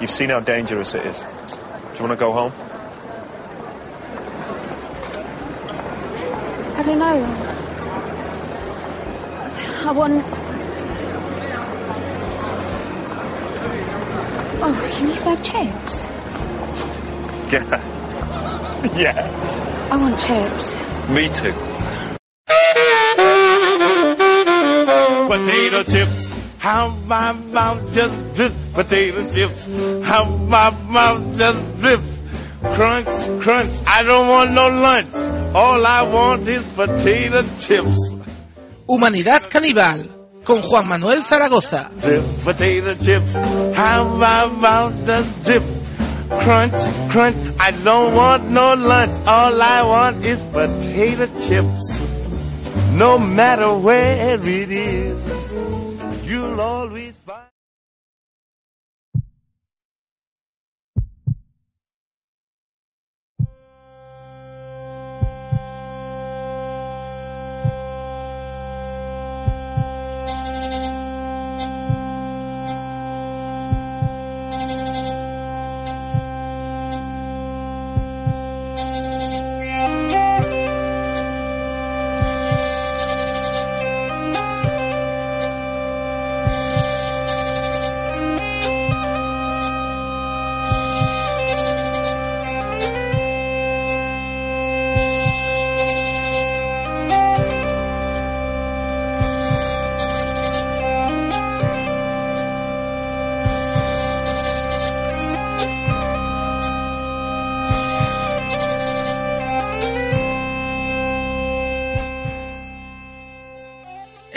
You've seen how dangerous it is. Do you want to go home? I don't know. I want. Oh, can you smoke chips? Yeah. yeah. I want chips. Me too. Potato chips. How my mouth just drips. Potato chips. How my mouth just drips. Crunch, crunch. I don't want no lunch. All I want is potato chips. Humanidad Caníbal, con Juan Manuel Zaragoza. Drip, potato chips. How my mouth just drip. Crunch, crunch. I don't want no lunch. All I want is potato chips. No matter where it is, you'll always find.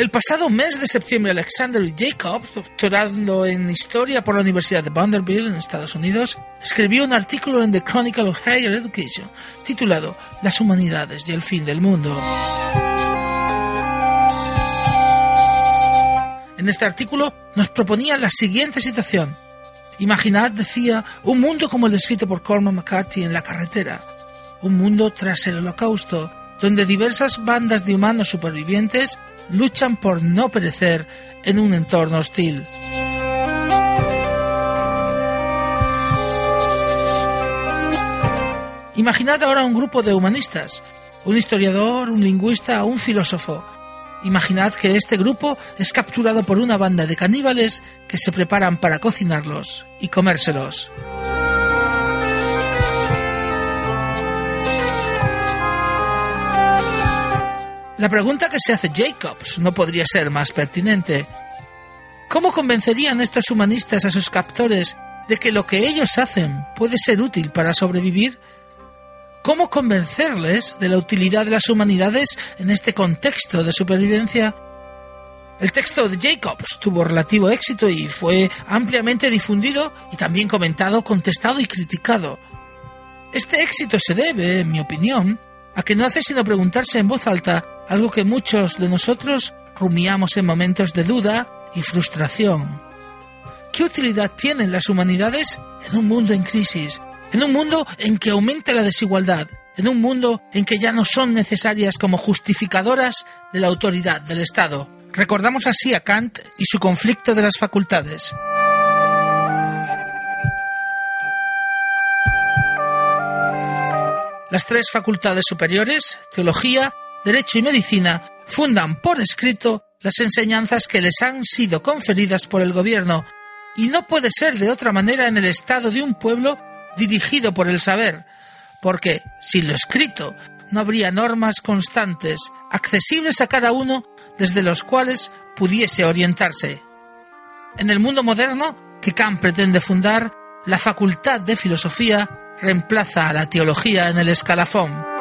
El pasado mes de septiembre, Alexander Jacobs, doctorando en Historia por la Universidad de Vanderbilt en Estados Unidos, escribió un artículo en The Chronicle of Higher Education titulado Las humanidades y el fin del mundo. En este artículo nos proponía la siguiente situación. Imaginad, decía, un mundo como el descrito por Cormac McCarthy en La carretera. Un mundo tras el holocausto, donde diversas bandas de humanos supervivientes luchan por no perecer en un entorno hostil. Imaginad ahora un grupo de humanistas, un historiador, un lingüista, un filósofo. Imaginad que este grupo es capturado por una banda de caníbales que se preparan para cocinarlos y comérselos. La pregunta que se hace Jacobs no podría ser más pertinente. ¿Cómo convencerían estos humanistas a sus captores de que lo que ellos hacen puede ser útil para sobrevivir? ¿Cómo convencerles de la utilidad de las humanidades en este contexto de supervivencia? El texto de Jacobs tuvo relativo éxito y fue ampliamente difundido y también comentado, contestado y criticado. Este éxito se debe, en mi opinión, a que no hace sino preguntarse en voz alta algo que muchos de nosotros rumiamos en momentos de duda y frustración. ¿Qué utilidad tienen las humanidades en un mundo en crisis, en un mundo en que aumenta la desigualdad, en un mundo en que ya no son necesarias como justificadoras de la autoridad del Estado? Recordamos así a Kant y su conflicto de las facultades. Las tres facultades superiores, teología, derecho y medicina, fundan por escrito las enseñanzas que les han sido conferidas por el gobierno, y no puede ser de otra manera en el estado de un pueblo dirigido por el saber, porque sin lo escrito no habría normas constantes, accesibles a cada uno, desde los cuales pudiese orientarse. En el mundo moderno que Kant pretende fundar, la facultad de filosofía reemplaza a la teología en el escalafón.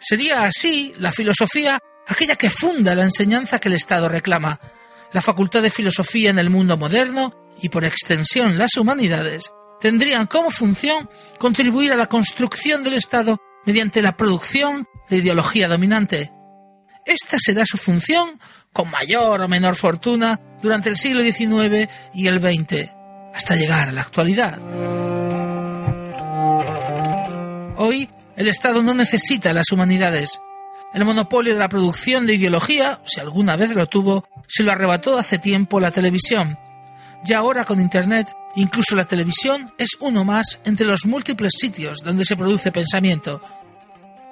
Sería así la filosofía aquella que funda la enseñanza que el Estado reclama, la facultad de filosofía en el mundo moderno y por extensión las humanidades, tendrían como función contribuir a la construcción del Estado mediante la producción de ideología dominante. Esta será su función con mayor o menor fortuna durante el siglo XIX y el XX, hasta llegar a la actualidad. Hoy, el Estado no necesita las humanidades. El monopolio de la producción de ideología, si alguna vez lo tuvo, se lo arrebató hace tiempo la televisión. Y ahora con Internet, incluso la televisión es uno más entre los múltiples sitios donde se produce pensamiento.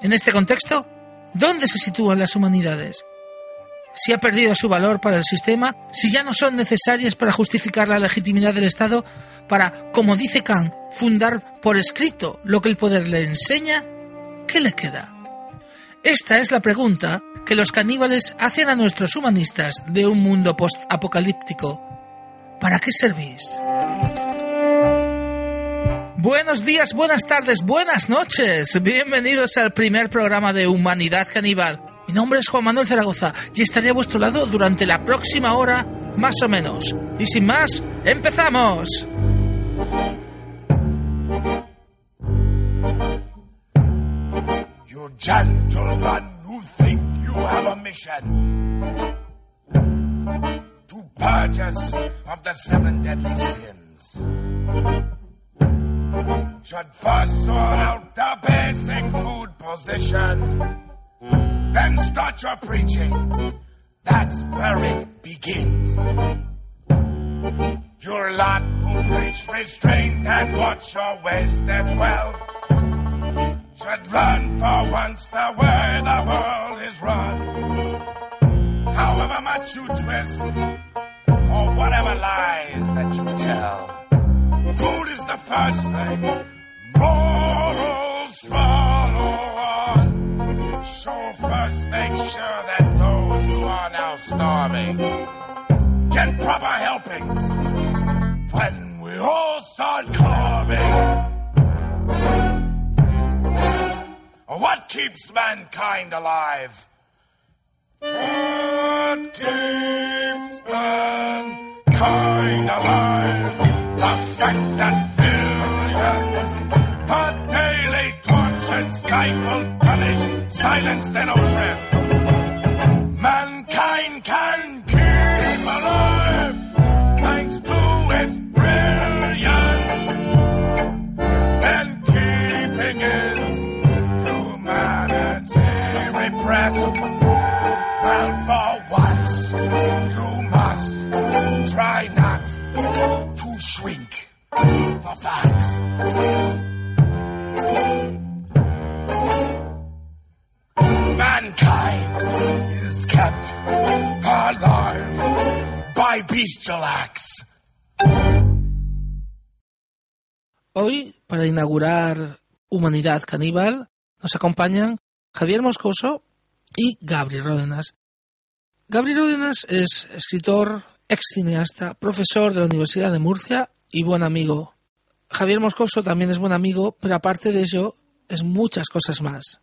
En este contexto, ¿dónde se sitúan las humanidades? Si ha perdido su valor para el sistema, si ya no son necesarias para justificar la legitimidad del Estado, para, como dice Kant, fundar por escrito lo que el poder le enseña, ¿qué le queda? Esta es la pregunta que los caníbales hacen a nuestros humanistas de un mundo post-apocalíptico. ¿Para qué servís? Buenos días, buenas tardes, buenas noches. Bienvenidos al primer programa de Humanidad Caníbal. Mi nombre es Juan Manuel Zaragoza y estaré a vuestro lado durante la próxima hora, más o menos. Y sin más, ¡empezamos! Gentlemen who think you have a mission to purge us of the seven deadly sins should first sort out the basic food position, then start your preaching. That's where it begins. Your lot who preach restraint and watch your waist as well should run for once the way the world is run. However much you twist, or whatever lies that you tell, food is the first thing. Morals follow on. So first make sure that those who are now starving get proper helpings when we all start carving. What keeps mankind alive? What keeps mankind alive? The fact that billions are daily tortured, stifled, punished, silenced, and oppressed. Mankind is kept alive by bestial acts. Hoy, para inaugurar Humanidad Caníbal, nos acompañan Javier Moscoso y Gabriel Ródenas. Gabriel Ródenas es escritor, ex cineasta, profesor de la Universidad de Murcia y buen amigo. Javier Moscoso también es buen amigo, pero aparte de ello, es muchas cosas más.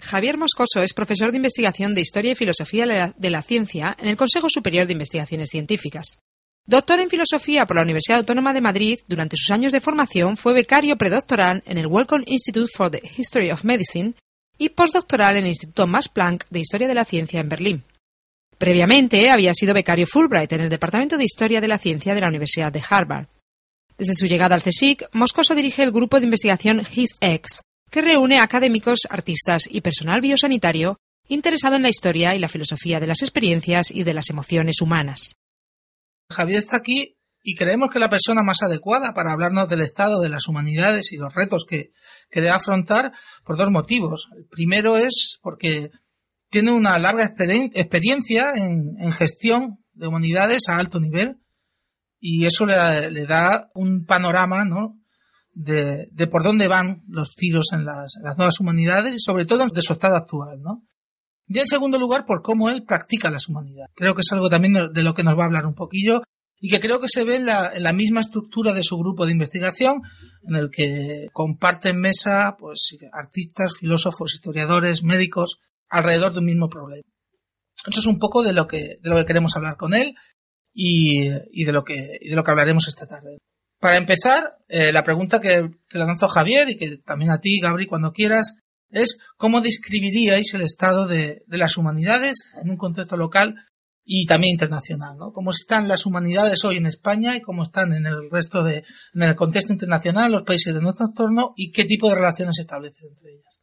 Javier Moscoso es profesor de investigación de Historia y Filosofía de la- Ciencia en el Consejo Superior de Investigaciones Científicas. Doctor en Filosofía por la Universidad Autónoma de Madrid, durante sus años de formación fue becario predoctoral en el Wellcome Institute for the History of Medicine y postdoctoral en el Instituto Max Planck de Historia de la Ciencia en Berlín. Previamente había sido becario Fulbright en el Departamento de Historia de la Ciencia de la Universidad de Harvard. Desde su llegada al CSIC, Moscoso dirige el grupo de investigación HISX, que reúne académicos, artistas y personal biosanitario interesado en la historia y la filosofía de las experiencias y de las emociones humanas. Javier está aquí y creemos que es la persona más adecuada para hablarnos del estado de las humanidades y los retos que, que debe afrontar por dos motivos. El primero es porque tiene una larga experien- experiencia en, en gestión de humanidades a alto nivel y eso le, le da un panorama ¿no? de, de por dónde van los tiros en las, las nuevas humanidades y sobre todo de su estado actual. ¿no? Y en segundo lugar, por cómo él practica las humanidades. Creo que es algo también de, de lo que nos va a hablar un poquillo y que creo que se ve en la, en la misma estructura de su grupo de investigación, en el que comparten mesa pues, artistas, filósofos, historiadores, médicos, alrededor de un mismo problema. Eso es un poco de lo que, de lo que queremos hablar con él y, de lo que, y de lo que hablaremos esta tarde. Para empezar, eh, la pregunta que, que le lanzó Javier y que también a ti, Gabri, cuando quieras, es cómo describiríais el estado de, de las humanidades en un contexto local y también internacional, ¿no? Cómo están las humanidades hoy en España y cómo están en el resto de, en el contexto internacional, los países de nuestro entorno y qué tipo de relaciones se establecen entre ellas.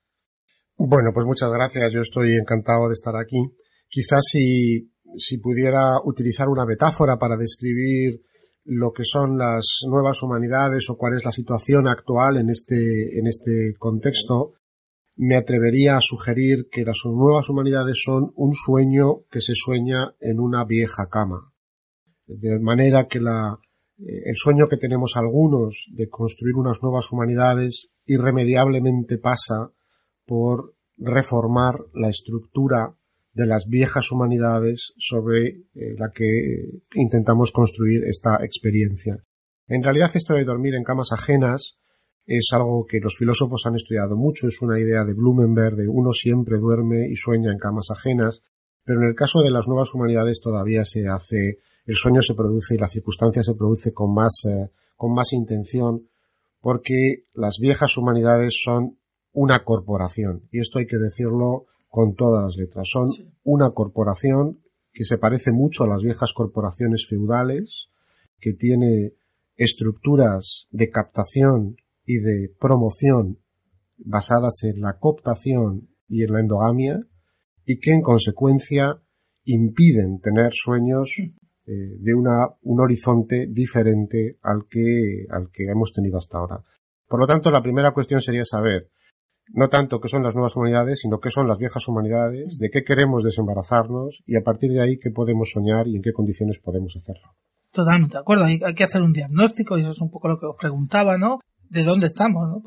Bueno, pues muchas gracias. Yo estoy encantado de estar aquí. Quizás si, si pudiera utilizar una metáfora para describir lo que son las nuevas humanidades o cuál es la situación actual en este, en este contexto, me atrevería a sugerir que las nuevas humanidades son un sueño que se sueña en una vieja cama. De manera que la, eh, el sueño que tenemos algunos de construir unas nuevas humanidades irremediablemente pasa por reformar la estructura de las viejas humanidades sobre eh, la que intentamos construir esta experiencia. En realidad esto de dormir en camas ajenas es algo que los filósofos han estudiado mucho, es una idea de Blumenberg de uno siempre duerme y sueña en camas ajenas, pero en el caso de las nuevas humanidades todavía se hace, el sueño se produce y la circunstancia se produce con más, eh, con más intención, porque las viejas humanidades son una corporación, y esto hay que decirlo con todas las letras, son una corporación que se parece mucho a las viejas corporaciones feudales, que tiene estructuras de captación y de promoción basadas en la cooptación y en la endogamia y que en consecuencia impiden tener sueños eh, de una, un horizonte diferente al que, al que hemos tenido hasta ahora. Por lo tanto, la primera cuestión sería saber no tanto qué son las nuevas humanidades, sino qué son las viejas humanidades, de qué queremos desembarazarnos y a partir de ahí qué podemos soñar y en qué condiciones podemos hacerlo. Totalmente de acuerdo, hay, hay que hacer un diagnóstico y eso es un poco lo que os preguntaba, ¿no? de dónde estamos, ¿no?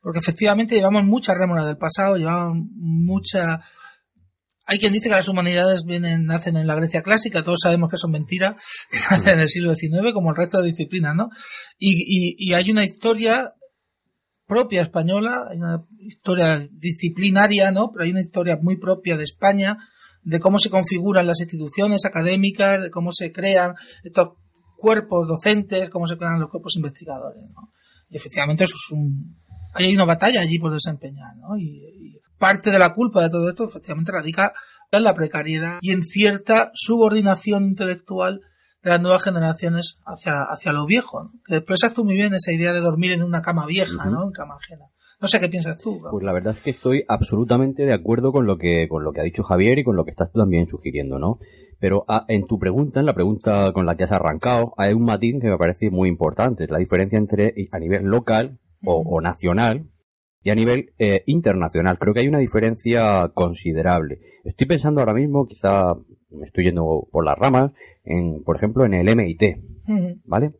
Porque, efectivamente llevamos mucha rémora del pasado, llevamos mucha... Hay quien dice que las humanidades vienen, nacen en la Grecia clásica, todos sabemos que son mentiras, nacen en el siglo XIX como el resto de disciplinas, ¿no? Y, y, hay una historia propia española, hay una historia disciplinaria, ¿no? Pero hay una historia muy propia de España, de cómo se configuran las instituciones académicas, de cómo se crean estos cuerpos docentes, cómo se crean los cuerpos investigadores, ¿no? Y efectivamente eso es un... Hay una batalla allí por desempeñar, ¿no? Y, parte de la culpa de todo esto efectivamente radica en la precariedad y en cierta subordinación intelectual de las nuevas generaciones hacia, hacia lo viejo, ¿no? Que expresas tú muy bien esa idea de dormir en una cama vieja, ¿no? En cama ajena. No sé qué piensas tú. Pues la verdad es que estoy absolutamente de acuerdo con lo que con lo que ha dicho Javier y con lo que estás tú también sugiriendo, ¿no? Pero ah, en tu pregunta, en la pregunta con la que has arrancado, hay un matiz que me parece muy importante, la diferencia entre a nivel local o, nacional y a nivel eh, internacional. Creo que hay una diferencia considerable. Estoy pensando ahora mismo, quizá me estoy yendo por las ramas, en, por ejemplo, en el MIT, ¿vale?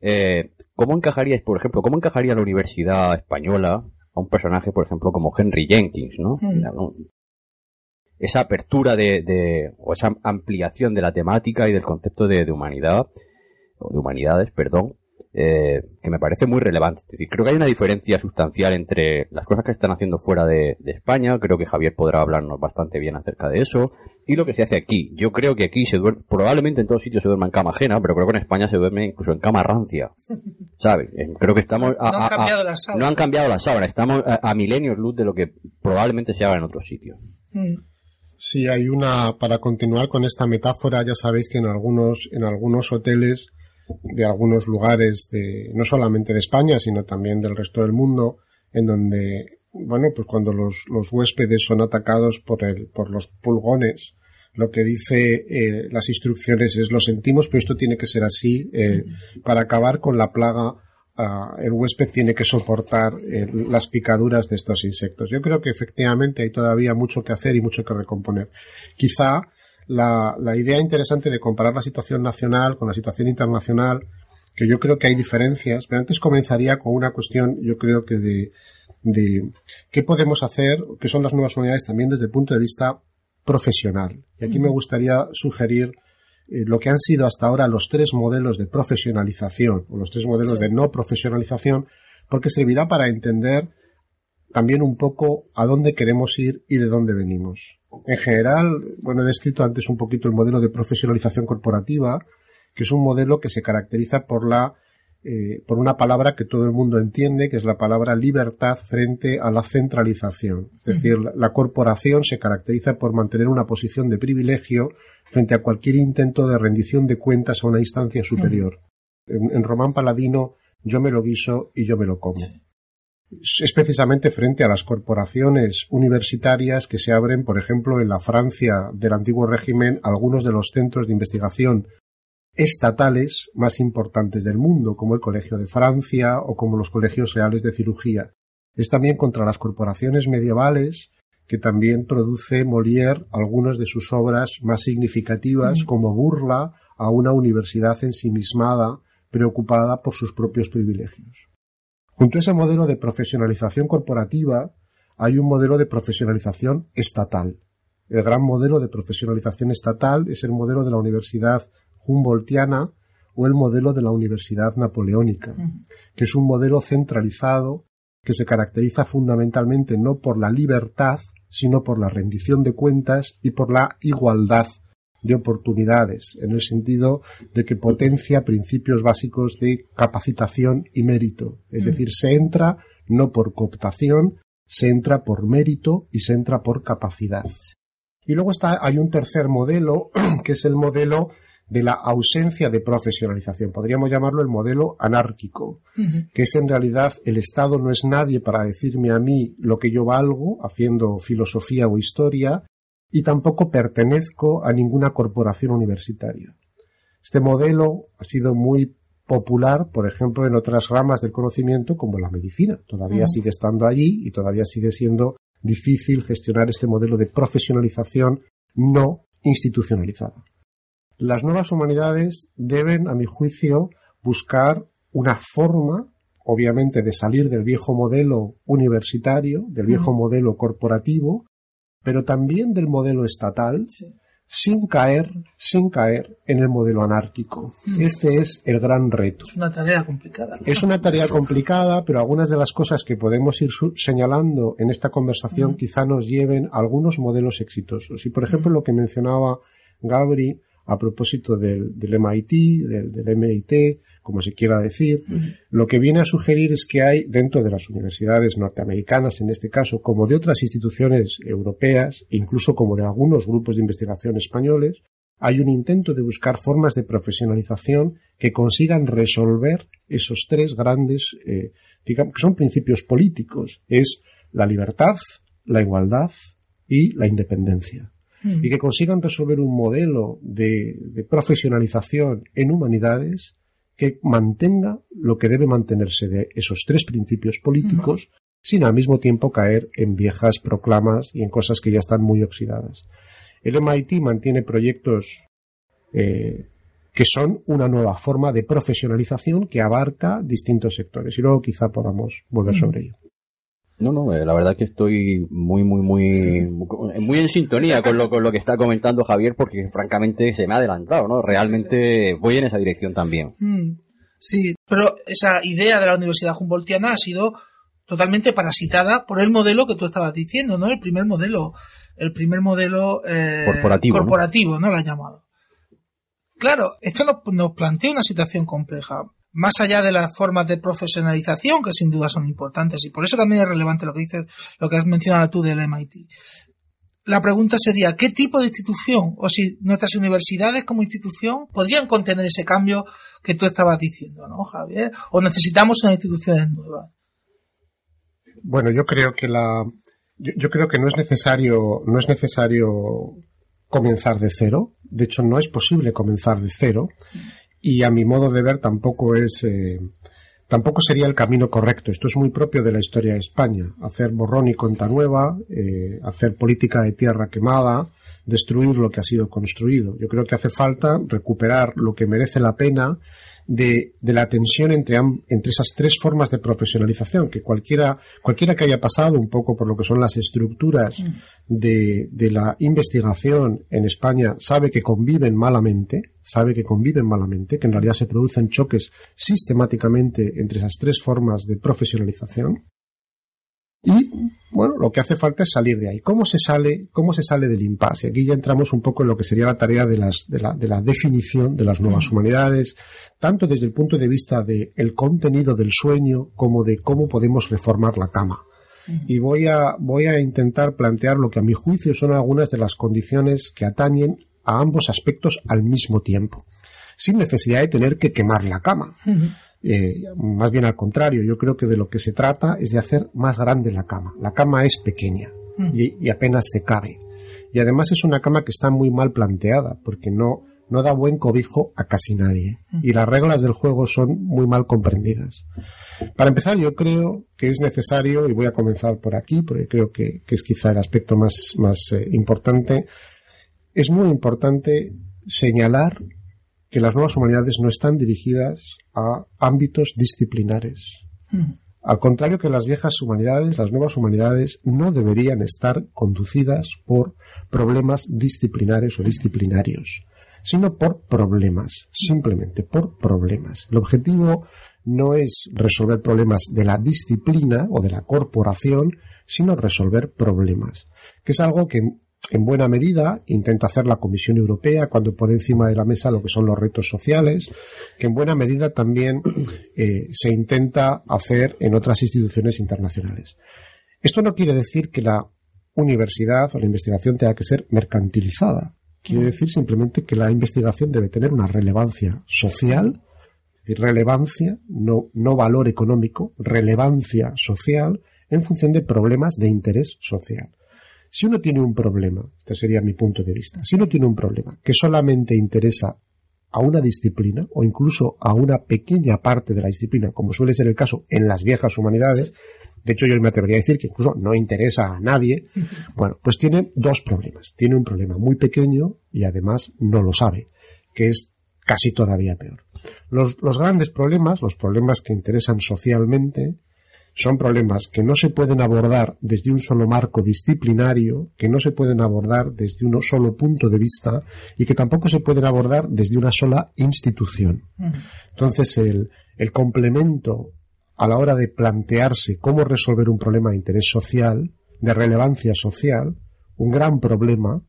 Eh, ¿Cómo encajaríais, por ejemplo, cómo encajaría la Universidad Española a un personaje, por ejemplo, como Henry Jenkins, ¿no? esa apertura de, o esa ampliación de la temática y del concepto de, humanidad, o de humanidades, perdón, eh, que me parece muy relevante. Es decir, creo que hay una diferencia sustancial entre las cosas que están haciendo fuera de, España, creo que Javier podrá hablarnos bastante bien acerca de eso, y lo que se hace aquí. Yo creo que aquí se duerme, probablemente en todos sitios se duerma en cama ajena, pero creo que en España se duerme incluso en cama rancia. ¿Sabes? Creo que estamos... no, han cambiado las sábanas. no han cambiado las sábanas, estamos a, milenios luz de lo que probablemente se haga en otros sitios. Mm. Sí, hay una, para continuar con esta metáfora, ya sabéis que en algunos, en algunos hoteles de algunos lugares de, no solamente de España, sino también del resto del mundo, en donde, bueno, pues cuando los, los huéspedes son atacados por el, por los pulgones, lo que dice eh, las instrucciones es lo sentimos, pero esto tiene que ser así eh, para acabar con la plaga el huésped tiene que soportar eh, las picaduras de estos insectos. Yo creo que efectivamente hay todavía mucho que hacer y mucho que recomponer. Quizá la, idea interesante de comparar la situación nacional con la situación internacional, que yo creo que hay diferencias, pero antes comenzaría con una cuestión, yo creo que de, de qué podemos hacer, que son las nuevas unidades también desde el punto de vista profesional. Y aquí me gustaría sugerir eh, lo que han sido hasta ahora los tres modelos de profesionalización o los tres modelos de no profesionalización, porque servirá para entender también un poco a dónde queremos ir y de dónde venimos. En general, bueno, he descrito antes un poquito el modelo de profesionalización corporativa, que es un modelo que se caracteriza por la eh, por una palabra que todo el mundo entiende, que es la palabra libertad frente a la centralización. Es decir, la, la corporación se caracteriza por mantener una posición de privilegio frente a cualquier intento de rendición de cuentas a una instancia superior. En, en Román Paladino, yo me lo guiso y yo me lo como. Es precisamente frente a las corporaciones universitarias que se abren, por ejemplo, en la Francia del antiguo régimen, algunos de los centros de investigación estatales más importantes del mundo, como el Colegio de Francia o como los colegios reales de cirugía. Es también contra las corporaciones medievales que también produce Molière algunas de sus obras más significativas, como burla a una universidad ensimismada, preocupada por sus propios privilegios. Junto a ese modelo de profesionalización corporativa hay un modelo de profesionalización estatal. El gran modelo de profesionalización estatal es el modelo de la Universidad Humboldtiana o el modelo de la Universidad Napoleónica, que es un modelo centralizado que se caracteriza fundamentalmente no por la libertad, sino por la rendición de cuentas y por la igualdad de oportunidades, en el sentido de que potencia principios básicos de capacitación y mérito. Es decir, se entra no por cooptación, se entra por mérito y se entra por capacidad. Y luego está, hay un tercer modelo, que es el modelo de la ausencia de profesionalización. Podríamos llamarlo el modelo anárquico, que es en realidad el Estado no es nadie para decirme a mí lo que yo valgo, haciendo filosofía o historia, y tampoco pertenezco a ninguna corporación universitaria. Este modelo ha sido muy popular, por ejemplo, en otras ramas del conocimiento como la medicina. Todavía sigue estando allí y todavía sigue siendo difícil gestionar este modelo de profesionalización no institucionalizada. Las nuevas humanidades deben, a mi juicio, buscar una forma, obviamente, de salir del viejo modelo universitario, del viejo modelo corporativo, pero también del modelo estatal, sin caer, sin caer en el modelo anárquico. Mm. Este es el gran reto. Es una tarea complicada. Es una tarea complicada, pero algunas de las cosas que podemos ir señalando en esta conversación quizá nos lleven a algunos modelos exitosos. Y, por ejemplo, lo que mencionaba Gabri a propósito del, del MIT, del, del MIT, como se quiera decir, lo que viene a sugerir es que hay dentro de las universidades norteamericanas, en este caso, como de otras instituciones europeas, incluso como de algunos grupos de investigación españoles, hay un intento de buscar formas de profesionalización que consigan resolver esos tres grandes, eh, digamos, que son principios políticos. Es la libertad, la igualdad y la independencia. Y que consigan resolver un modelo de, de profesionalización en humanidades que mantenga lo que debe mantenerse de esos tres principios políticos sin al mismo tiempo caer en viejas proclamas y en cosas que ya están muy oxidadas. El MIT mantiene proyectos eh, que son una nueva forma de profesionalización que abarca distintos sectores y luego quizá podamos volver Mm. sobre ello. No, no, eh, la verdad que estoy muy, muy, muy, muy en sintonía con lo, con lo que está comentando Javier porque francamente se me ha adelantado, ¿no? Realmente voy en esa dirección también. Mm, Sí, pero esa idea de la Universidad Humboldtiana ha sido totalmente parasitada por el modelo que tú estabas diciendo, ¿no? El primer modelo, el primer modelo eh, Corporativo, ¿no? corporativo, ¿no? Lo ha llamado. Claro, esto nos, nos plantea una situación compleja. Más allá de las formas de profesionalización, que sin duda son importantes, y por eso también es relevante lo que dices, lo que has mencionado tú del MIT. La pregunta sería, ¿qué tipo de institución, o si nuestras universidades como institución podrían contener ese cambio que tú estabas diciendo, ¿no, Javier? ¿O necesitamos unas instituciones nuevas? Bueno, yo creo que la, yo, yo creo que no es necesario, no es necesario comenzar de cero. De hecho, no es posible comenzar de cero. Y a mi modo de ver tampoco es, eh, tampoco sería el camino correcto. Esto es muy propio de la historia de España. Hacer borrón y cuenta nueva, eh, hacer política de tierra quemada, destruir lo que ha sido construido. Yo creo que hace falta recuperar lo que merece la pena de, de la tensión entre, entre esas tres formas de profesionalización, que cualquiera, cualquiera que haya pasado un poco por lo que son las estructuras de, de la investigación en España sabe que conviven malamente, sabe que conviven malamente, que en realidad se producen choques sistemáticamente entre esas tres formas de profesionalización. Y bueno, lo que hace falta es salir de ahí. ¿Cómo se sale, cómo se sale del impasse? Aquí ya entramos un poco en lo que sería la tarea de, las, de, la, de la definición de las nuevas humanidades, tanto desde el punto de vista del el contenido del sueño como de cómo podemos reformar la cama. Y voy a, voy a intentar plantear lo que a mi juicio son algunas de las condiciones que atañen a ambos aspectos al mismo tiempo, sin necesidad de tener que quemar la cama. Eh, más bien al contrario, yo creo que de lo que se trata es de hacer más grande la cama. La cama es pequeña y, y apenas se cabe. Y además es una cama que está muy mal planteada, porque no, no da buen cobijo a casi nadie. Y las reglas del juego son muy mal comprendidas. Para empezar, yo creo que es necesario, y voy a comenzar por aquí, porque creo que, que es quizá el aspecto más, más eh, importante, es muy importante señalar que las nuevas humanidades no están dirigidas a ámbitos disciplinares. Al contrario que las viejas humanidades, las nuevas humanidades no deberían estar conducidas por problemas disciplinares o disciplinarios, sino por problemas, simplemente por problemas. El objetivo no es resolver problemas de la disciplina o de la corporación, sino resolver problemas, que es algo que en buena medida intenta hacer la Comisión Europea cuando pone encima de la mesa lo que son los retos sociales, que en buena medida también eh, se intenta hacer en otras instituciones internacionales. Esto no quiere decir que la universidad o la investigación tenga que ser mercantilizada. Quiere decir simplemente que la investigación debe tener una relevancia social, relevancia, no, no valor económico, relevancia social en función de problemas de interés social. Si uno tiene un problema, este sería mi punto de vista, si uno tiene un problema que solamente interesa a una disciplina o incluso a una pequeña parte de la disciplina, como suele ser el caso en las viejas humanidades, de hecho yo me atrevería a decir que incluso no interesa a nadie, bueno, pues tiene dos problemas. Tiene un problema muy pequeño y además no lo sabe, que es casi todavía peor. Los, los grandes problemas, los problemas que interesan socialmente, son problemas que no se pueden abordar desde un solo marco disciplinario, que no se pueden abordar desde un solo punto de vista y que tampoco se pueden abordar desde una sola institución. Entonces, el, el complemento a la hora de plantearse cómo resolver un problema de interés social, de relevancia social, un gran problema,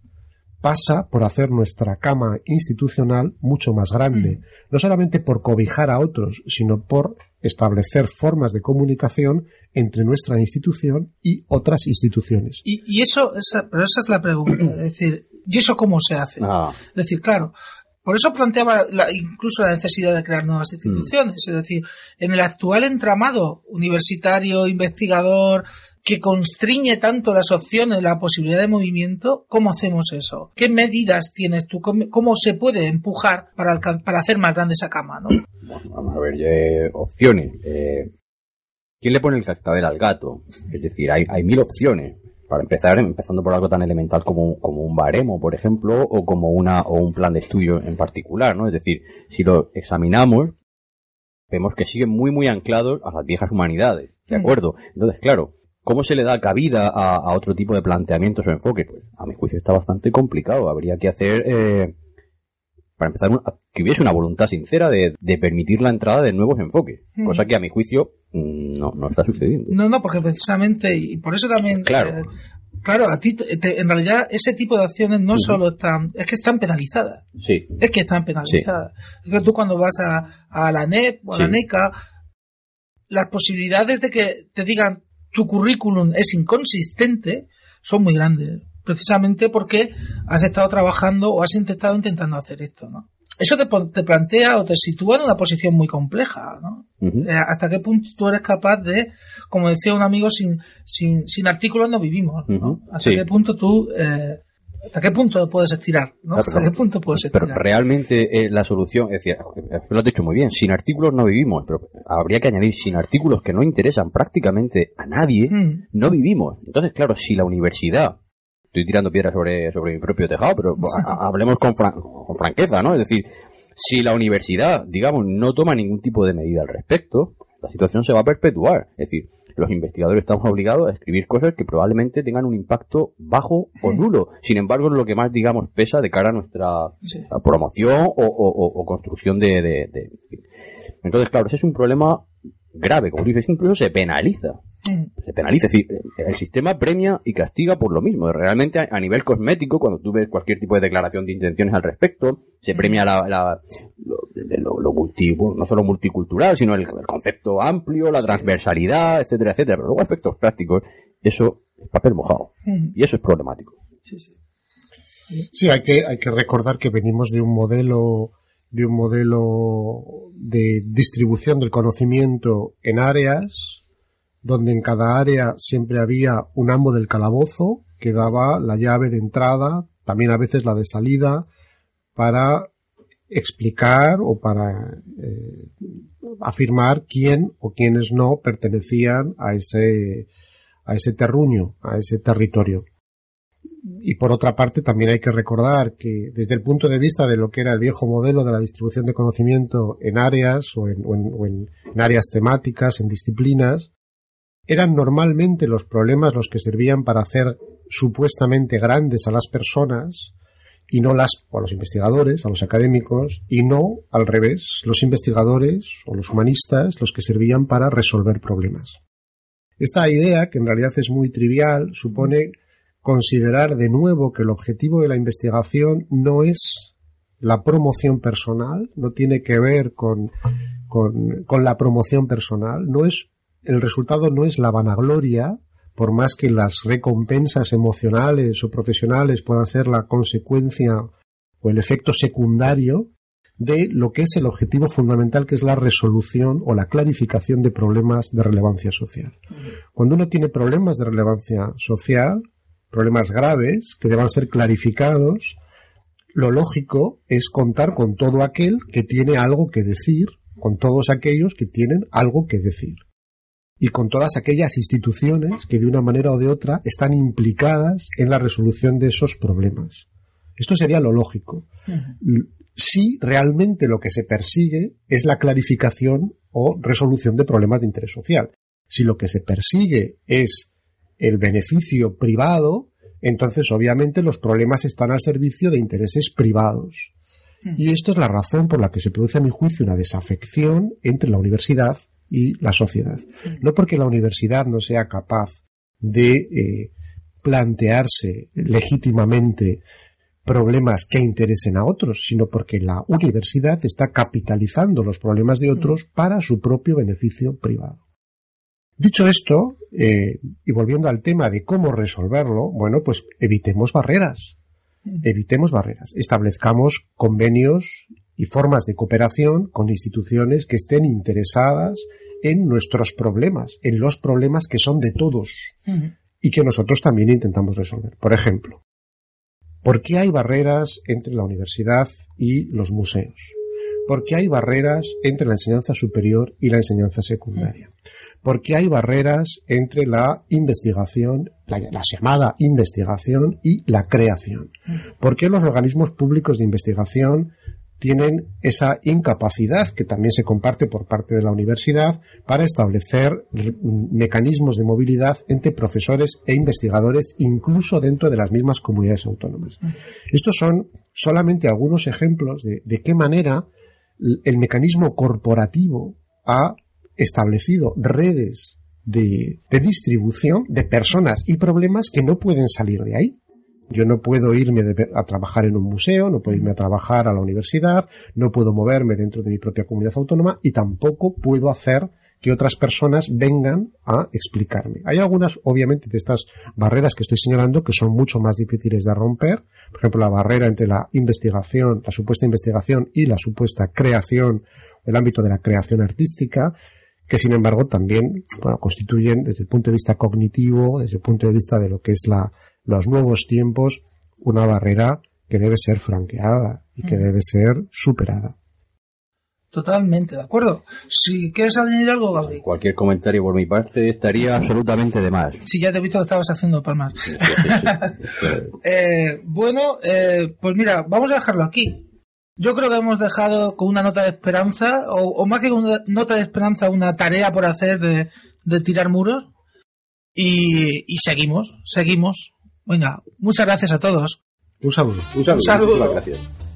pasa por hacer nuestra cama institucional mucho más grande, no solamente por cobijar a otros, sino por establecer formas de comunicación entre nuestra institución y otras instituciones. Y, y eso, esa, pero esa es la pregunta, es decir, ¿y eso cómo se hace? Ah. Es decir, claro, por eso planteaba la- incluso la necesidad de crear nuevas instituciones, es decir, en el actual entramado universitario, investigador, que constriñe tanto las opciones, la posibilidad de movimiento, ¿cómo hacemos eso? ¿Qué medidas tienes tú? ¿Cómo, se puede empujar para, para hacer más grande esa cama? ¿no? Bueno, vamos a ver, eh, opciones. Eh, ¿Quién le pone el cascabel al gato? Es decir, hay, hay mil opciones. Para empezar, empezando por algo tan elemental como, un- como un baremo, por ejemplo, o como una, o un plan de estudio en particular, ¿no? Es decir, si lo examinamos, vemos que siguen muy, muy anclados a las viejas humanidades, ¿de Mm. acuerdo? Entonces, claro, ¿cómo se le da cabida a, a otro tipo de planteamientos o enfoques? Pues, a mi juicio está bastante complicado. Habría que hacer, eh, para empezar, que hubiese una voluntad sincera de, de permitir la entrada de nuevos enfoques, Mm. cosa que a mi juicio no, no está sucediendo. No, no, porque precisamente, y por eso también, Claro. eh, claro, a ti, te- en realidad, ese tipo de acciones no solo están, es que están penalizadas. Sí, Es que están penalizadas. Es que tú cuando vas a, a la NEP o a la Sí. NECA, las posibilidades de que te digan tu currículum es inconsistente son muy grandes. Precisamente porque has estado trabajando o has intentado intentando hacer esto, ¿no? Eso te, plantea o te sitúa en una posición muy compleja, ¿no? Eh, hasta qué punto tú eres capaz de, como decía un amigo, sin, sin, sin artículos no vivimos, ¿no? Hasta sí. qué punto tú, eh, hasta qué punto puedes estirar, ¿no? Claro, hasta pero- qué punto puedes Pero estirar. realmente eh, la solución, es decir, lo has dicho muy bien, sin artículos no vivimos, pero habría que añadir sin artículos que no interesan prácticamente a nadie, Mm. no vivimos. Entonces, claro, si la universidad, estoy tirando piedras sobre, sobre mi propio tejado, pero ha- hablemos con, fran- con franqueza, ¿no? Es decir, si la universidad, digamos, no toma ningún tipo de medida al respecto, la situación se va a perpetuar. Es decir, los investigadores estamos obligados a escribir cosas que probablemente tengan un impacto bajo o nulo. Sin embargo, es lo que más, digamos, pesa de cara a nuestra Sí. promoción o- o construcción de, de- de- Entonces, claro, ese es un problema grave, como tú dices, incluso se penaliza. Se penaliza, es decir, el sistema premia y castiga por lo mismo. Realmente, a nivel cosmético, cuando tú ves cualquier tipo de declaración de intenciones al respecto, se premia la, la- lo, lo multi- bueno, no solo multicultural, sino el, el concepto amplio, la transversalidad, etcétera, etcétera. Pero luego aspectos prácticos, eso es papel mojado. Y eso es problemático. Sí, hay que, hay que recordar que venimos de un modelo de un modelo de distribución del conocimiento en áreas, donde en cada área siempre había un amo del calabozo que daba la llave de entrada, también a veces la de salida, para explicar o para eh, afirmar quién o quiénes no pertenecían a ese, a ese terruño, a ese territorio. Y por otra parte, también hay que recordar que desde el punto de vista de lo que era el viejo modelo de la distribución de conocimiento en áreas o en, en áreas temáticas, en disciplinas, eran normalmente los problemas los que servían para hacer supuestamente grandes a las personas y no las, o a los investigadores, a los académicos, y no al revés, los investigadores o los humanistas los que servían para resolver problemas. Esta idea, que en realidad es muy trivial, supone considerar de nuevo que el objetivo de la investigación no es la promoción personal, no tiene que ver con, con, la promoción personal, no es, el resultado no es la vanagloria, por más que las recompensas emocionales o profesionales puedan ser la consecuencia o el efecto secundario de lo que es el objetivo fundamental, que es la resolución o la clarificación de problemas de relevancia social. Cuando uno tiene problemas de relevancia social, problemas graves que deban ser clarificados, lo lógico es contar con todo aquel que tiene algo que decir, con todos aquellos que tienen algo que decir. Y con todas aquellas instituciones que de una manera o de otra están implicadas en la resolución de esos problemas. Esto sería lo lógico. Si realmente lo que se persigue es la clarificación o resolución de problemas de interés social. Si lo que se persigue es el beneficio privado, entonces obviamente los problemas están al servicio de intereses privados. Y esto es la razón por la que se produce, a mi juicio, una desafección entre la universidad y la sociedad. No porque la universidad no sea capaz de eh, plantearse legítimamente problemas que interesen a otros, sino porque la universidad está capitalizando los problemas de otros para su propio beneficio privado. Dicho esto, eh, y volviendo al tema de cómo resolverlo, bueno, pues evitemos barreras. Evitemos barreras. Establezcamos convenios y formas de cooperación con instituciones que estén interesadas en nuestros problemas, en los problemas que son de todos y que nosotros también intentamos resolver. Por ejemplo, ¿por qué hay barreras entre la universidad y los museos? ¿Por qué hay barreras entre la enseñanza superior y la enseñanza secundaria? ¿Por qué hay barreras entre la investigación, la, la llamada investigación y la creación? ¿Por qué los organismos públicos de investigación tienen esa incapacidad que también se comparte por parte de la universidad para establecer mecanismos de movilidad entre profesores e investigadores incluso dentro de las mismas comunidades autónomas. Estos son solamente algunos ejemplos de, de qué manera el mecanismo corporativo ha establecido redes de, distribución de personas y problemas que no pueden salir de ahí. Yo no puedo irme a trabajar en un museo, no puedo irme a trabajar a la universidad, no puedo moverme dentro de mi propia comunidad autónoma y tampoco puedo hacer que otras personas vengan a explicarme. Hay algunas, obviamente, de estas barreras que estoy señalando que son mucho más difíciles de romper. Por ejemplo, la barrera entre la investigación, la supuesta investigación y la supuesta creación, el ámbito de la creación artística, que sin embargo también bueno, constituyen desde el punto de vista cognitivo, desde el punto de vista de lo que es la, los nuevos tiempos, una barrera que debe ser franqueada y que debe ser superada. Totalmente, ¿de acuerdo? Si quieres añadir algo, Gabriel. Cualquier comentario por mi parte estaría absolutamente de más. Si ya te he visto que estabas haciendo palmas. Eh, bueno, eh, pues mira, vamos a dejarlo aquí. Yo creo que hemos dejado con una nota de esperanza, o, o más que con una nota de esperanza, una tarea por hacer de, de tirar muros. Y, y seguimos, seguimos. Venga, muchas gracias a todos. Un saludo. Un saludo. Un saludo. muchísimas gracias.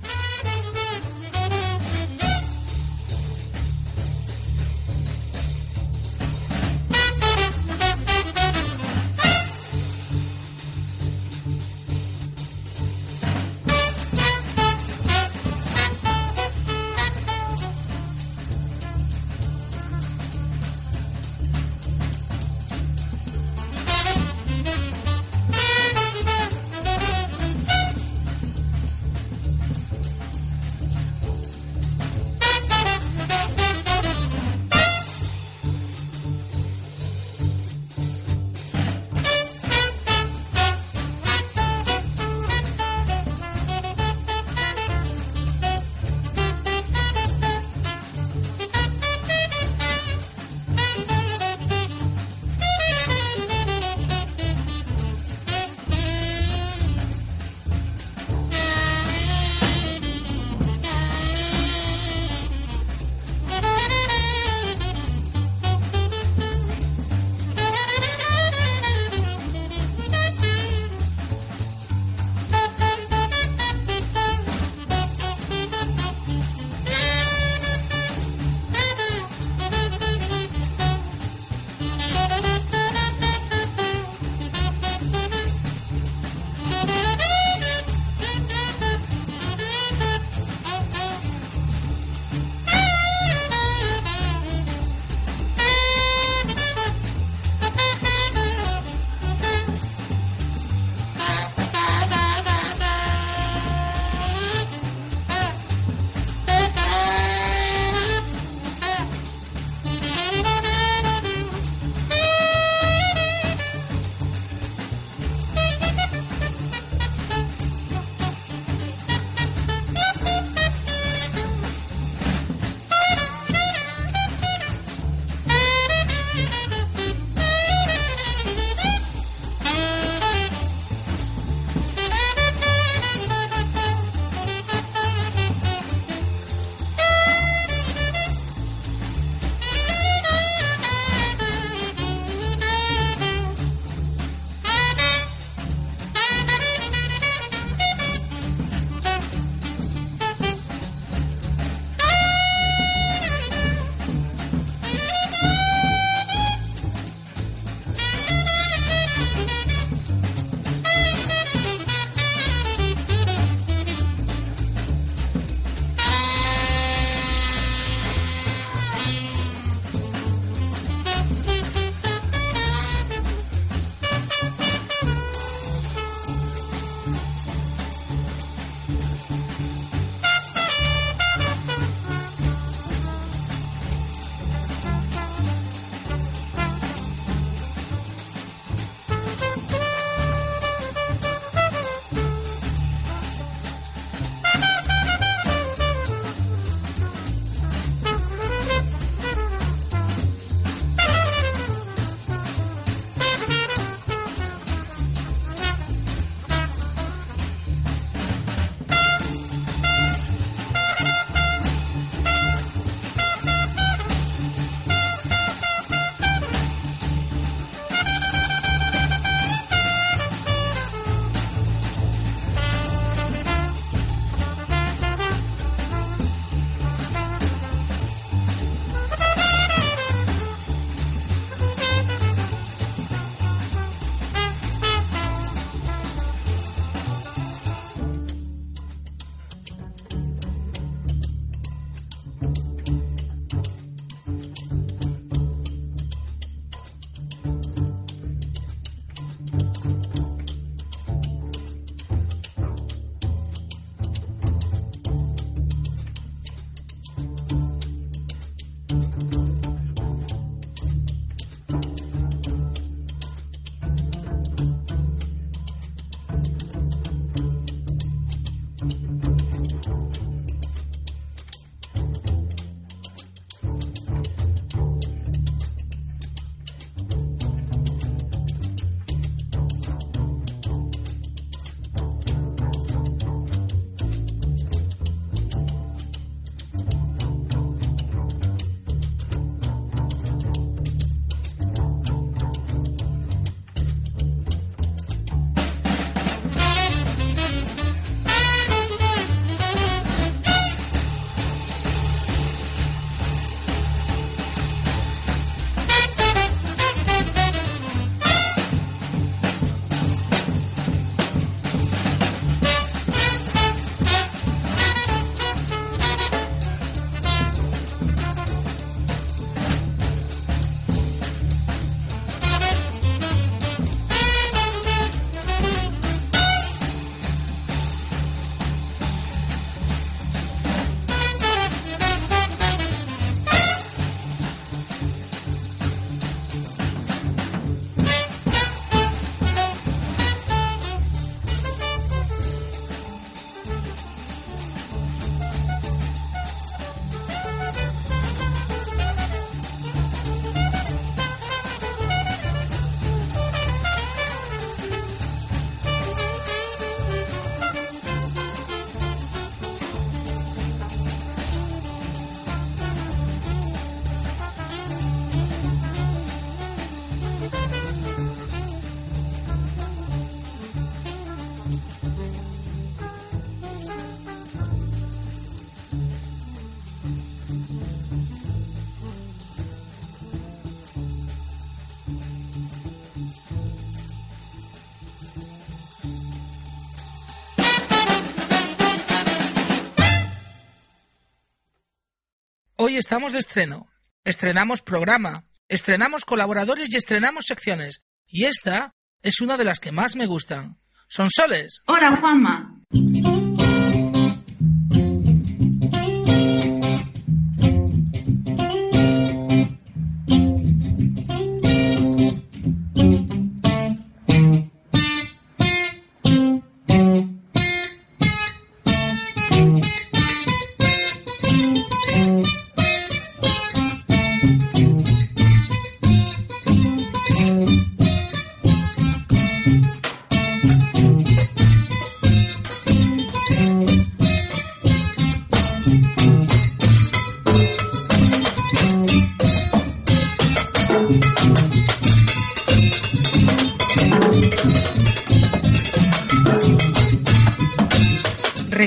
Hoy estamos de estreno. Estrenamos programa, estrenamos colaboradores y estrenamos secciones. Y esta es una de las que más me gustan. Son soles. Hola, Juanma.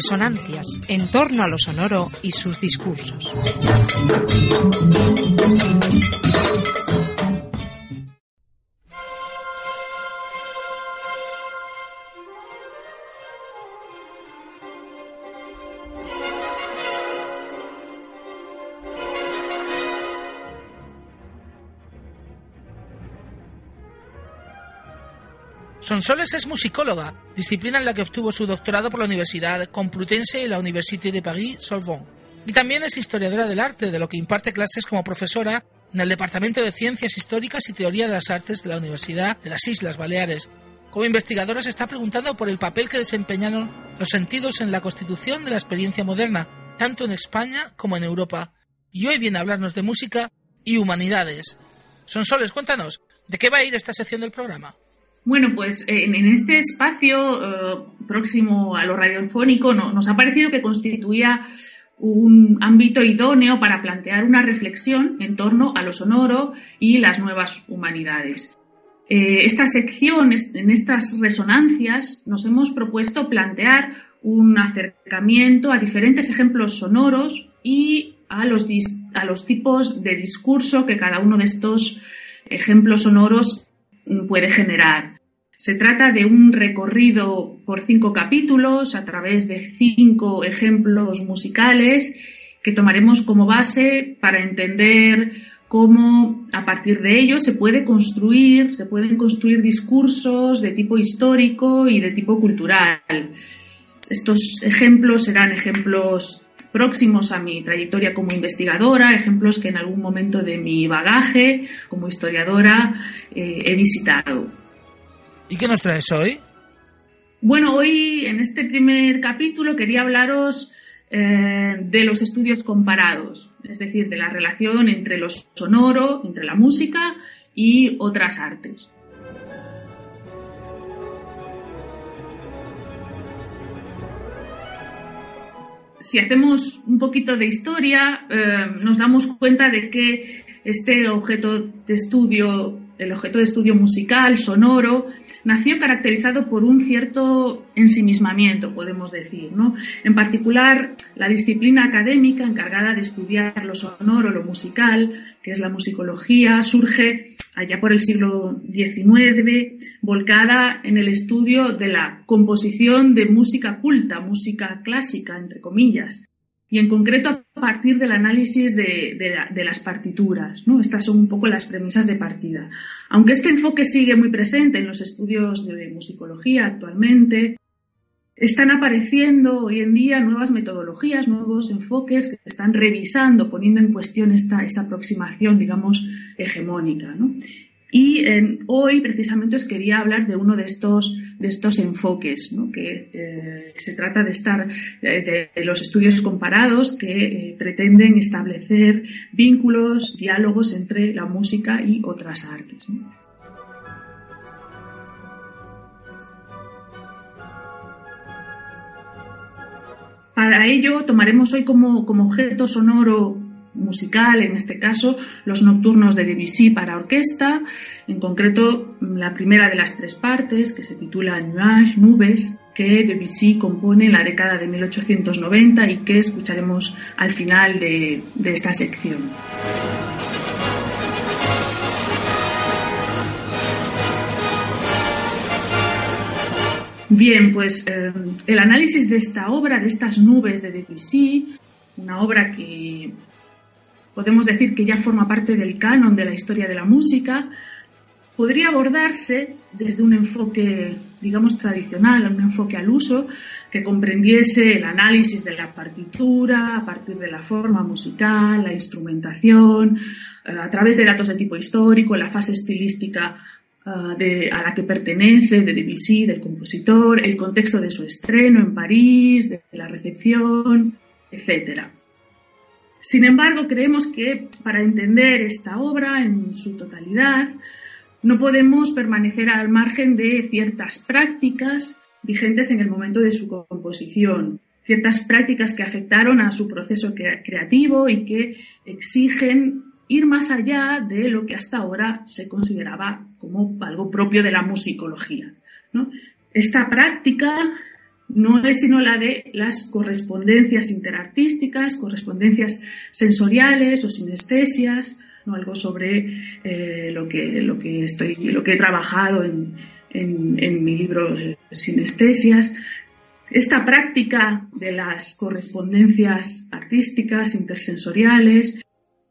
Resonancias en torno a lo sonoro y sus discursos. Sonsoles es musicóloga, disciplina en la que obtuvo su doctorado por la Universidad Complutense y la Université de Paris-Sorbonne. Y también es historiadora del arte, de lo que imparte clases como profesora en el Departamento de Ciencias Históricas y Teoría de las Artes de la Universidad de las Islas Baleares. Como investigadora se está preguntando por el papel que desempeñaron los sentidos en la constitución de la experiencia moderna, tanto en España como en Europa. Y hoy viene a hablarnos de música y humanidades. Sonsoles, cuéntanos, ¿de qué va a ir esta sección del programa? Bueno, pues en, en este espacio eh, próximo a lo radiofónico no, nos ha parecido que constituía un ámbito idóneo para plantear una reflexión en torno a lo sonoro y las nuevas humanidades. Eh, esta sección, en estas resonancias, nos hemos propuesto plantear un acercamiento a diferentes ejemplos sonoros y a los, a los tipos de discurso que cada uno de estos ejemplos sonoros puede generar. Se trata de un recorrido por cinco capítulos a través de cinco ejemplos musicales que tomaremos como base para entender cómo a partir de ellos se puede construir, se pueden construir discursos de tipo histórico y de tipo cultural. Estos ejemplos serán ejemplos próximos a mi trayectoria como investigadora, ejemplos que en algún momento de mi bagaje como historiadora eh, he visitado. ¿Y qué nos traes hoy? Bueno, hoy en este primer capítulo quería hablaros eh, de los estudios comparados, es decir, de la relación entre lo sonoro, entre la música y otras artes. Si hacemos un poquito de historia, eh, nos damos cuenta de que este objeto de estudio, el objeto de estudio musical, sonoro, nació caracterizado por un cierto ensimismamiento, podemos decir. ¿no? En particular, la disciplina académica encargada de estudiar lo sonoro, lo musical, que es la musicología, surge allá por el siglo XIX, volcada en el estudio de la composición de música culta, música clásica, entre comillas, y en concreto a partir del análisis de, las partituras. Estas son un poco las premisas de partida. Aunque este enfoque sigue muy presente en los estudios de musicología actualmente, están apareciendo hoy en día nuevas metodologías, nuevos enfoques que están revisando, poniendo en cuestión esta, aproximación, digamos, hegemónica. Y hoy precisamente os quería hablar de uno de estos, de estos enfoques, ¿no? que eh, se trata de, estar, de, los estudios comparados que eh, pretenden establecer vínculos, diálogos entre la música y otras artes. Para ello tomaremos hoy como, como objeto sonoro musical, en este caso los nocturnos de Debussy para orquesta, en concreto la primera de las tres partes, que se titula Nuage, Nubes, que Debussy compone en la década de 1890 y que escucharemos al final de, esta sección. Bien, pues eh, el análisis de esta obra, de estas nubes de Debussy, una obra que podemos decir que ya forma parte del canon de la historia de la música, podría abordarse desde un enfoque, digamos, tradicional, un enfoque al uso, que comprendiese el análisis de la partitura a partir de la forma musical, la instrumentación, eh, a través de datos de tipo histórico, la fase estilística eh, a la que pertenece, de Debussy, del compositor, el contexto de su estreno en París, de la recepción, etc. Sin embargo, creemos que para entender esta obra en su totalidad, no podemos permanecer al margen de ciertas prácticas vigentes en el momento de su composición, ciertas prácticas que afectaron a su proceso creativo y que exigen ir más allá de lo que hasta ahora se consideraba como algo propio de la musicología. Esta práctica no es sino la de las correspondencias interartísticas, correspondencias sensoriales o sinestesias, ¿no? algo sobre eh, lo, que, lo, que estoy, lo que he trabajado en, en, mi libro Sinestesias. Esta práctica de las correspondencias artísticas, intersensoriales,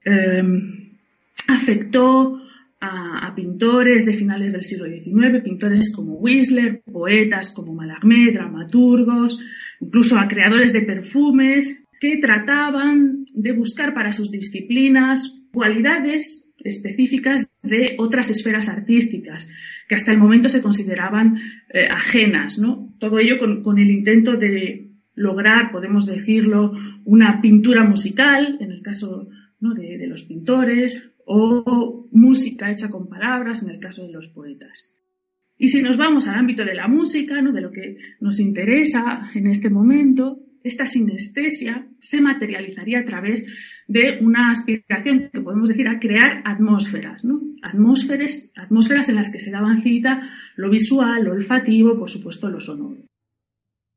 em, afectó a, pintores de finales del siglo XIX, pintores como Whistler, poetas como Mallarmé, dramaturgos, incluso a creadores de perfumes que trataban de buscar para sus disciplinas cualidades específicas de otras esferas artísticas que hasta el momento se consideraban eh, ajenas. Todo ello con, el intento de lograr, podemos decirlo, una pintura musical, en el caso de, los pintores, o música hecha con palabras, en el caso de los poetas. Y si nos vamos al ámbito de la música, ¿no? de lo que nos interesa en este momento, esta sinestesia se materializaría a través de una aspiración que podemos decir a crear atmósferas, ¿no? Atmósferas, atmósferas en las que se daban cita lo visual, lo olfativo, por supuesto lo sonoro.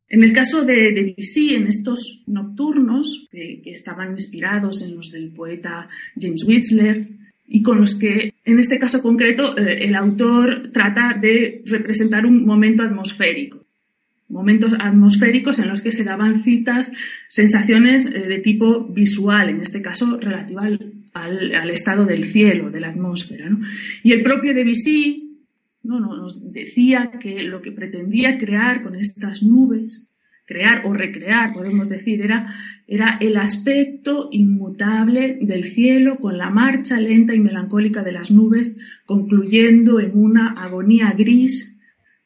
En el caso de Debussy, en estos nocturnos, que, estaban inspirados en los del poeta James Whistler, y con los que, en este caso concreto, eh, el autor trata de representar un momento atmosférico momentos atmosféricos en los que se daban citas, sensaciones eh, de tipo visual, en este caso relativa al, estado del cielo, de la atmósfera. Y el propio Debussy ¿no? nos decía que lo que pretendía crear con estas nubes, crear o recrear, podemos decir, era, el aspecto inmutable del cielo con la marcha lenta y melancólica de las nubes, concluyendo en una agonía gris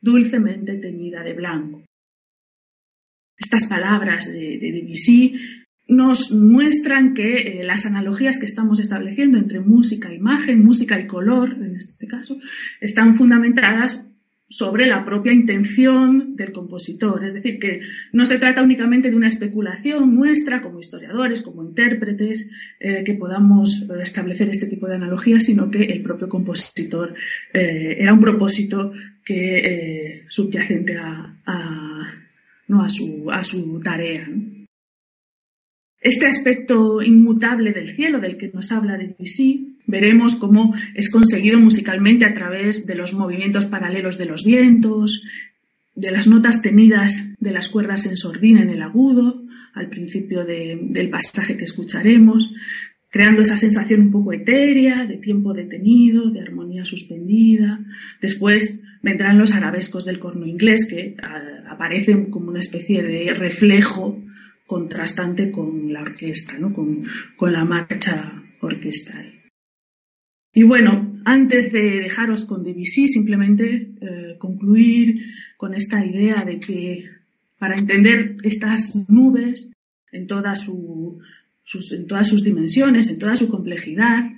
dulcemente teñida de blanco. Estas palabras de, Debussy nos muestran que eh, las analogías que estamos estableciendo entre música e imagen, música y color, en este caso, están fundamentadas sobre la propia intención del compositor. Es decir, que no se trata únicamente de una especulación nuestra como historiadores, como intérpretes, eh, que podamos eh, establecer este tipo de analogías, sino que el propio compositor era un propósito que subyacente a, a, su, a su tarea. Este aspecto inmutable del cielo del que nos habla Debussy, veremos cómo es conseguido musicalmente a través de los movimientos paralelos de los vientos, de las notas tenidas de las cuerdas en sordina en el agudo, al principio del pasaje que escucharemos, creando esa sensación un poco etérea, de tiempo detenido, de armonía suspendida. Después vendrán los arabescos del corno inglés, que aparecen como una especie de reflejo contrastante con la orquesta, ¿no? con, la marcha orquestal. Y bueno, antes de dejaros con Debussy, simplemente eh, concluir con esta idea de que para entender estas nubes en toda su en todas sus dimensiones, en toda su complejidad.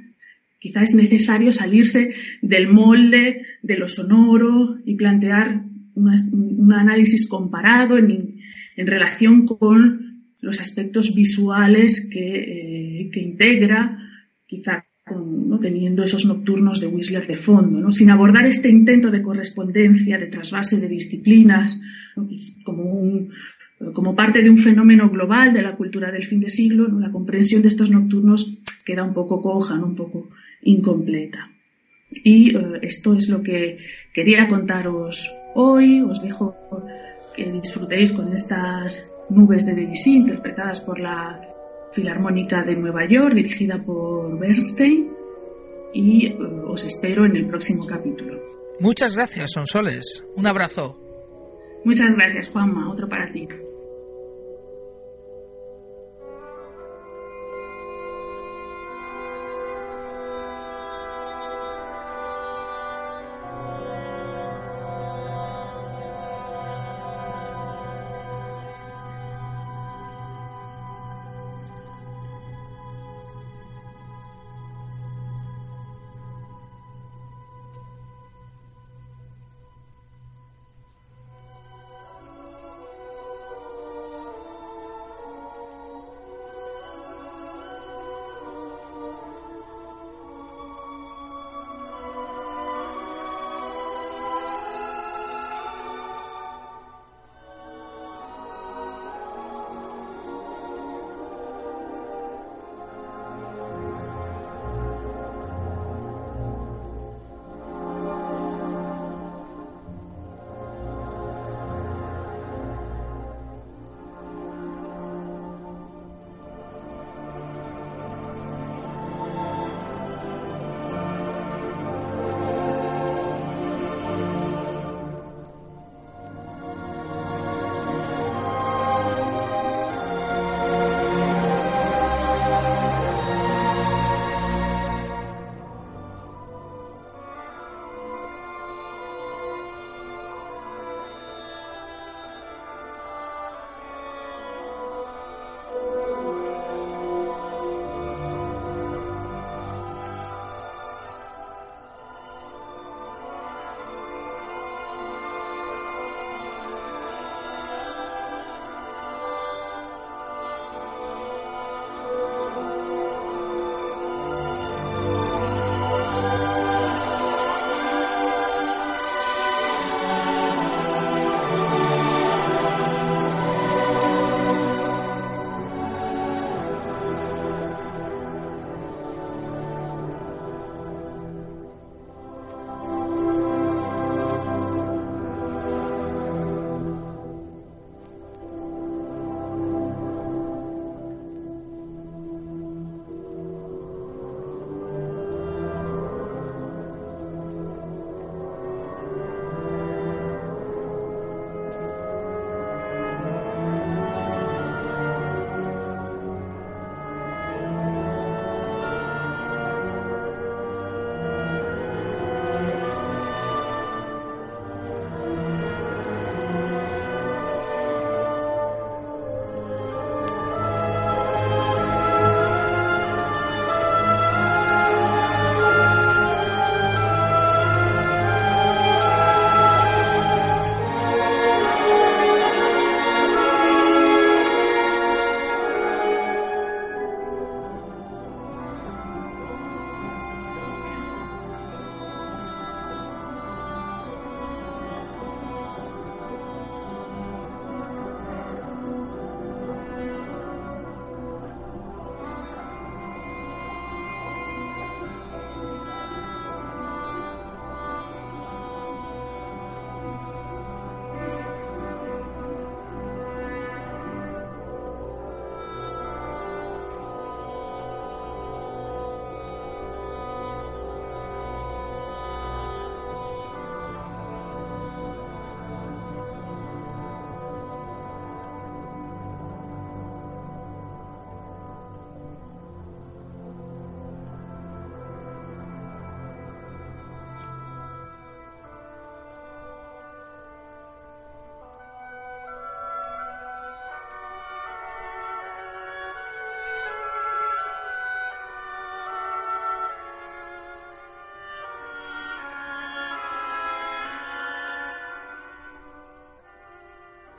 Quizá es necesario salirse del molde de lo sonoro y plantear un análisis comparado en, relación con los aspectos visuales que, eh, integra, quizá teniendo esos nocturnos de Whistler de fondo, sin abordar este intento de correspondencia, de trasvase de disciplinas, como un, como parte de un fenómeno global de la cultura del fin de siglo, la comprensión de estos nocturnos queda un poco coja, un poco incompleta. Y eh, esto es lo que quería contaros hoy. Os dejo que disfrutéis con estas nubes de Debussy interpretadas por la Filarmónica de Nueva York, dirigida por Bernstein, y eh, os espero en el próximo capítulo. Muchas gracias, Sonsoles. Un abrazo. Muchas gracias, Juanma. Otro para ti.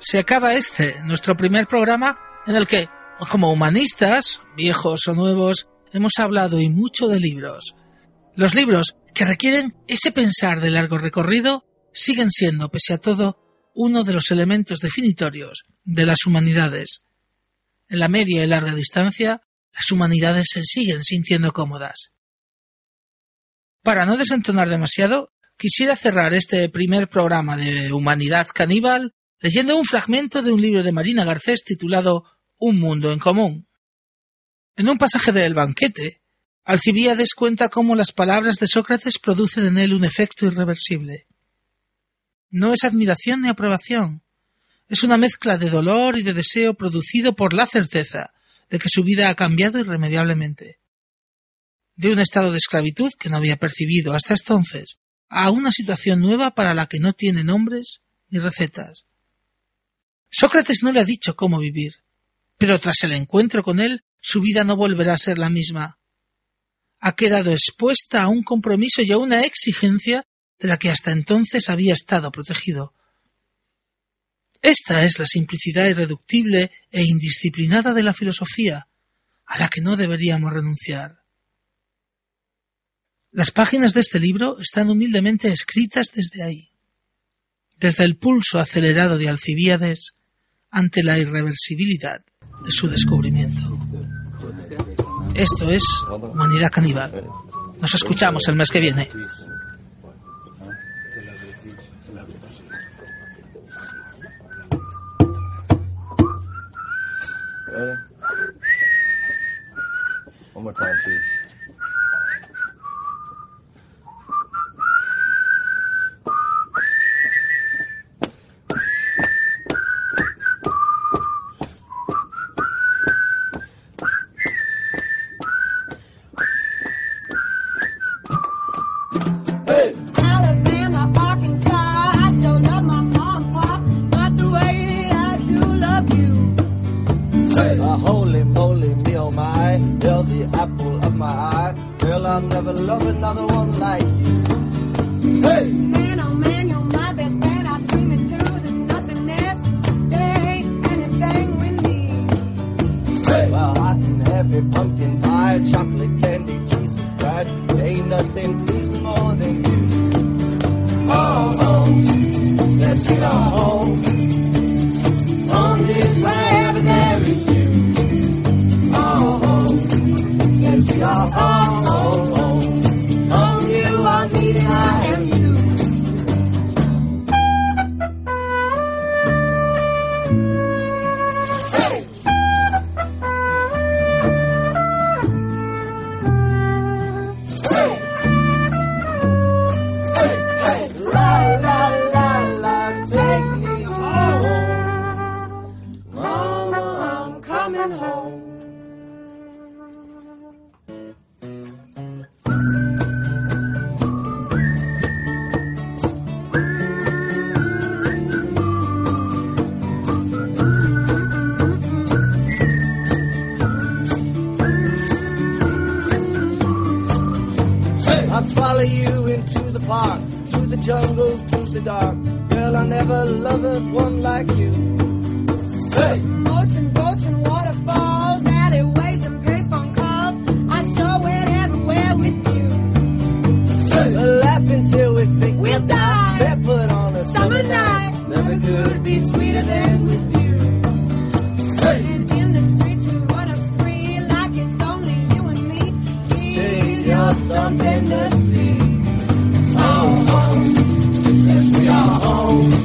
Se acaba este, nuestro primer programa, en el que, como humanistas, viejos o nuevos, hemos hablado y mucho de libros. Los libros, que requieren ese pensar de largo recorrido, siguen siendo, pese a todo, uno de los elementos definitorios de las humanidades. En la media y larga distancia, las humanidades se siguen sintiendo cómodas. Para no desentonar demasiado, quisiera cerrar este primer programa de Humanidad Caníbal leyendo un fragmento de un libro de Marina Garcés titulado Un mundo en común. En un pasaje del banquete, Alcibíades cuenta cómo las palabras de Sócrates producen en él un efecto irreversible. No es admiración ni aprobación, es una mezcla de dolor y de deseo producido por la certeza de que su vida ha cambiado irremediablemente. De un estado de esclavitud que no había percibido hasta entonces a una situación nueva para la que no tiene nombres ni recetas. Sócrates no le ha dicho cómo vivir, pero tras el encuentro con él su vida no volverá a ser la misma. Ha quedado expuesta a un compromiso y a una exigencia de la que hasta entonces había estado protegido. Esta es la simplicidad irreductible e indisciplinada de la filosofía, a la que no deberíamos renunciar. Las páginas de este libro están humildemente escritas desde ahí, desde el pulso acelerado de Alcibíades ante la irreversibilidad de su descubrimiento. Esto es Humanidad Caníbal. Nos escuchamos el mes que viene. I'd follow you into the park, through the jungle, through the dark. Girl, I never loved one like you. Hey! Boats and boats and Home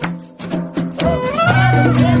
¿Te